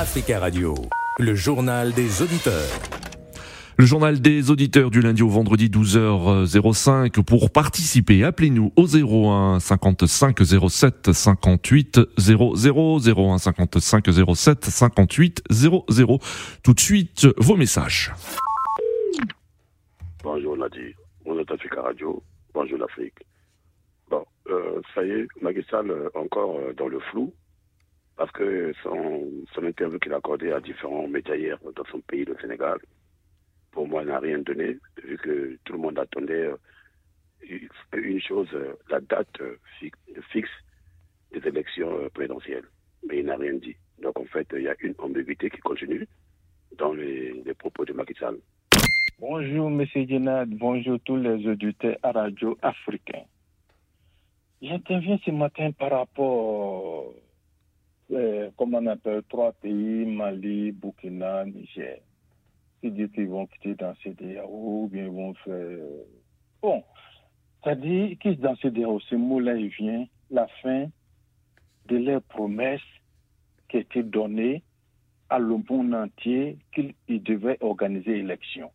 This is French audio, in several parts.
Africa Radio, le journal des auditeurs. Le journal des auditeurs du lundi au vendredi 12h05. Pour participer, appelez-nous au 01 55 07 58 00 01 55 07 58 00. Tout de suite, vos messages. Bonjour Nadir, on est Africa Radio. Bonjour l'Afrique. Bon, euh, ça y est, Sall euh, encore euh, dans le flou parce que son, interview qu'il a accordé à différents médias hier dans son pays, le Sénégal, pour moi, n'a rien donné, vu que tout le monde attendait euh, une chose, euh, la date euh, fixe des élections présidentielles. Mais il n'a rien dit. Donc, en fait, il y a une ambiguïté qui continue dans les, propos de Macky Sall. Bonjour, M. Djenad. Bonjour tous les auditeurs à Radio Africain. J'interviens ce matin par rapport euh, comme on appelle, trois pays, Mali, Burkina, Niger. Ils disent qu'ils vont quitter dans CDAO ou bien ils vont faire... Bon, c'est-à-dire qu'ils dans CDAO, ce mot-là, il vient la fin de leur promesse qui a été donnée à le monde entier qu'ils devaient organiser l'élection.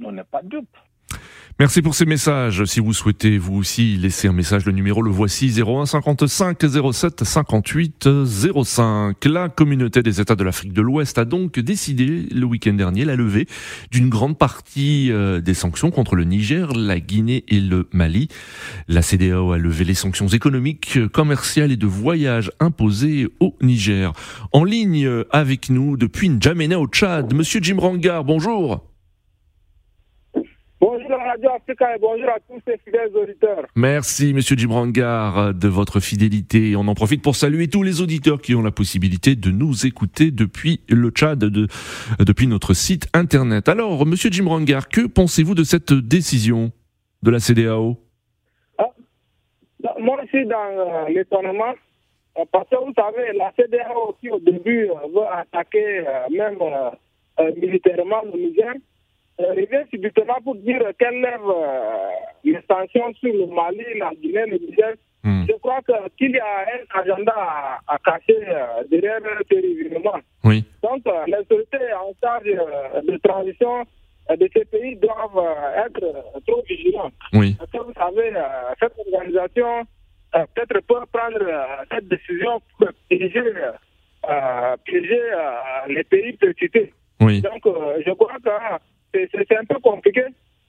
On n'est pas dupes. Merci pour ces messages. Si vous souhaitez vous aussi laisser un message, le numéro le voici 01 55 07 58 05. La communauté des États de l'Afrique de l'Ouest a donc décidé le week-end dernier la levée d'une grande partie euh, des sanctions contre le Niger, la Guinée et le Mali. La CDAO a levé les sanctions économiques, commerciales et de voyage imposées au Niger. En ligne avec nous depuis N'Djamena au Tchad, Monsieur Jim Rangar, bonjour. Radio Africa et bonjour à tous ces fidèles auditeurs. Merci, Monsieur Djibrangar, de votre fidélité. On en profite pour saluer tous les auditeurs qui ont la possibilité de nous écouter depuis le Tchad, de, depuis notre site internet. Alors, Monsieur Djibrangar, que pensez-vous de cette décision de la CDAO ah, Moi, je suis dans euh, l'étonnement. Euh, parce que vous savez, la CDAO aussi au début euh, veut attaquer même militairement le Niger revient subitement pour dire qu'elle lève euh, les sanctions sur le Mali, la Guinée, le Niger. Hmm. Je crois qu'il y a un agenda à, cacher euh, derrière ce événements. Oui. Donc, euh, les autorités en charge de transition de ces pays doivent être trop vigilants. Oui. Parce que vous savez, cette organisation peut-être peut prendre cette décision pour piéger, piéger les pays précités. Oui. Donc, je crois que c'est un peu compliqué.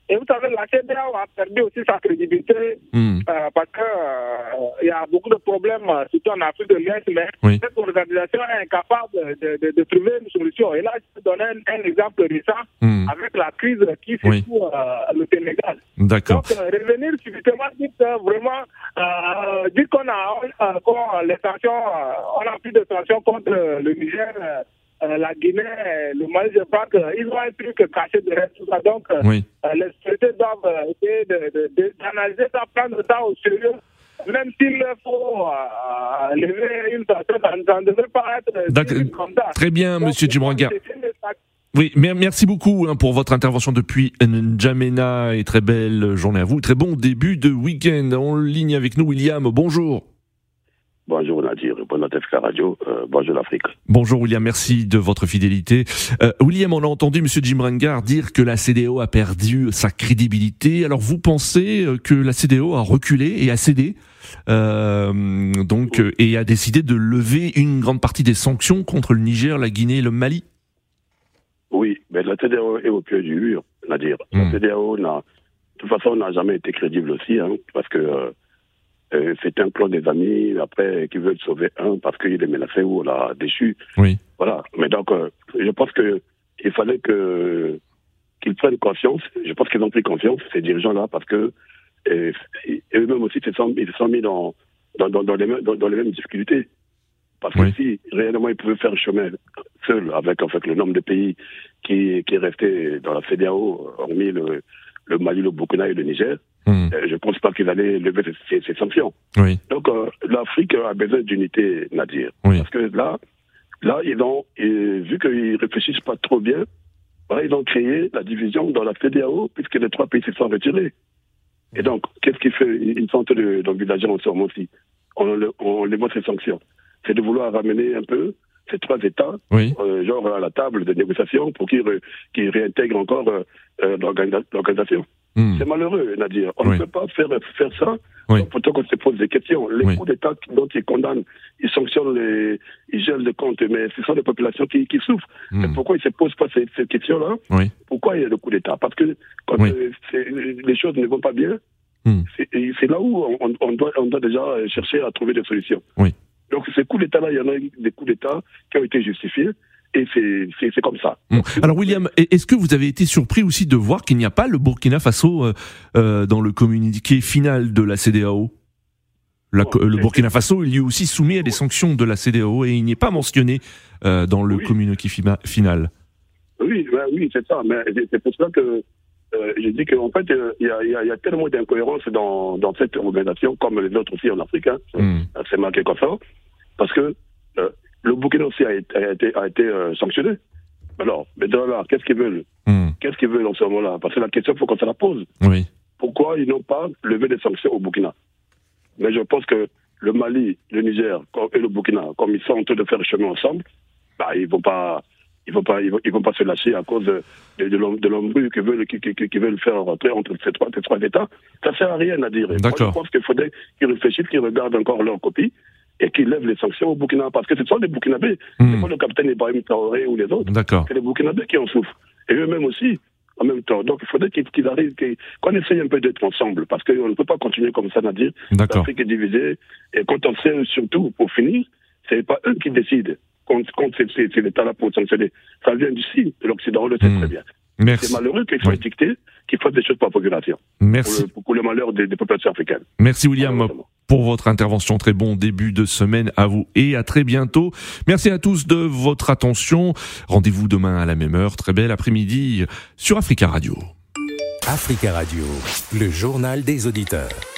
Et vous savez, la CDAO a perdu aussi sa crédibilité hmm. euh, parce qu'il euh, y a beaucoup de problèmes, euh, surtout en Afrique de l'Est, mais cette organisation est incapable de, de, de, trouver une solution. Et là, je vais donner un, exemple récent hmm. avec la crise qui secoue oui. le Sénégal. D'accord. Donc, revenir subitement, dire vraiment, dire qu'on a, les sanctions, on a plus de sanctions contre le Niger euh, la Guinée, le Mali, je crois qu'ils ont un truc caché derrière tout ça. Donc, euh, les sociétés doivent euh, essayer d'analyser ça, prendre ça au sérieux. Même s'il faut lever une personne, ça ne devrait pas être comme ça. Très bien, M. Monsieur Djibranga. Oui, merci beaucoup hein, pour votre intervention depuis N'Djamena et très belle journée à vous. Très bon début de week-end. En ligne avec nous, William. Bonjour. Bonjour Radio, euh, bonjour l'Afrique. Bonjour William, merci de votre fidélité. Euh, William, on a entendu Monsieur Jim Rangard dire que la CDO a perdu sa crédibilité. Alors vous pensez euh, que la CDO a reculé et a cédé donc et a décidé de lever une grande partie des sanctions contre le Niger, la Guinée et le Mali? Oui, mais la CDO est au pied du mur, Nadir. La hmm. CDO n'a, de toute façon, n'a jamais été crédible aussi, hein, parce que euh, c'est un plan des amis, après, qui veulent sauver un parce qu'il est menacé ou l'a déchu. Oui. Voilà. Mais donc, euh, je pense que il fallait que qu'ils prennent confiance. Je pense qu'ils ont pris confiance, ces dirigeants-là, parce que euh, eux-mêmes aussi ils se sont mis dans, dans, dans, les, dans, les mêmes difficultés. Parce que si réellement ils pouvaient faire le chemin seuls, avec en fait le nombre de pays qui, qui est resté dans la CDAO, hormis le, le Mali, le Burkina et le Niger, hmm. euh, je ne pense pas qu'ils allaient lever ces, sanctions. Donc euh, l'Afrique a besoin d'unité, Nadir. Parce que là, là ils ont, vu qu'ils réfléchissent pas trop bien, bah, ils ont créé la division dans la CDAO puisque les trois pays se sont retirés. Et donc, qu'est-ce qui fait Ils sont d'envisager en ce moment-ci les voit ces sanctions. C'est de vouloir ramener un peu ces trois États, Oui. euh, genre à la table de négociation, pour qu'ils re- qu'ils réintègrent encore euh, l'organisation. Hmm. C'est malheureux, Nadir. On Oui. ne peut pas faire, faire ça Oui. pourtant qu'on se pose des questions. Les Oui. coups d'État dont ils condamnent, ils sanctionnent, les, ils gèlent les comptes, mais ce sont les populations qui, qui souffrent. Mais Hmm. pourquoi ils ne se posent pas ces, ces questions-là? Oui. Pourquoi il y a le coup d'État? Parce que quand euh, les choses ne vont pas bien, Hmm. c'est là où on, on doit, on doit déjà chercher à trouver des solutions. Oui. Donc ces coups d'État-là, il y en a des coups d'État qui ont été justifiés, et c'est- comme ça. Alors William, est-ce que vous avez été surpris aussi de voir qu'il n'y a pas le Burkina Faso euh, euh, dans le communiqué final de la CDAO La- Le Burkina Faso, il est aussi soumis à des sanctions de la CDAO et il n'est pas mentionné euh, dans le Oui. communiqué final. Oui, ben oui, c'est ça. Mais c'est- pour ça que euh, j'ai dit qu'en fait, euh, il y, a, y y tellement d'incohérences dans, dans cette organisation, comme les autres aussi en Afrique. Hein. C'est marqué comme ça. Parce que le Burkina aussi a été, a été, a été, euh, sanctionné. Alors, maintenant là, qu'est-ce qu'ils veulent? Hmm. Qu'est-ce qu'ils veulent en ce moment-là? Parce que la question, il faut qu'on se la pose. Oui. Pourquoi ils n'ont pas levé des sanctions au Burkina? Mais je pense que le Mali, le Niger et le Burkina, comme ils sont en train de faire le chemin ensemble, bah, ils ne vont pas. Ils vont pas, ils vont, ils vont pas se lâcher à cause de, de, de l'embrouille qu'ils veulent, qui, qui, qui- qui veulent faire rentrer entre ces trois, ces trois États. Ça sert à rien à dire. Moi, je pense qu'il faudrait qu'ils réfléchissent, qu'ils regardent encore leur copie et qu'ils lèvent les sanctions au Burkina. Parce que ce sont les Burkinabés. Hmm. C'est pas le capitaine Ibrahim Traoré ou les autres. D'accord. C'est les Burkinabés qui en souffrent. Et eux-mêmes aussi, en même temps. Donc il faudrait qu'ils qu'ils arrivent, qu'ils- qu'on essaye un peu d'être ensemble. Parce qu'on ne peut pas continuer comme ça, Nadir. L'Afrique est divisée. Et quand on sait surtout, pour finir, c'est pas eux qui décident quand, quand c'est c'est- c'est l'État là pour sanctionner. Ça vient d'ici, de l'Occident, on le sait Hmm. très bien. Merci. C'est malheureux qu'il soit Oui. dicté, qu'il fasse des choses pour la population, Merci. pour, le, pour le malheur des, des populations africaines. Merci William. Pour votre intervention. Très bon début de semaine à vous et à très bientôt. Merci à tous de votre attention. Rendez-vous demain à la même heure. Très bel après-midi sur Africa Radio. Africa Radio, le journal des auditeurs.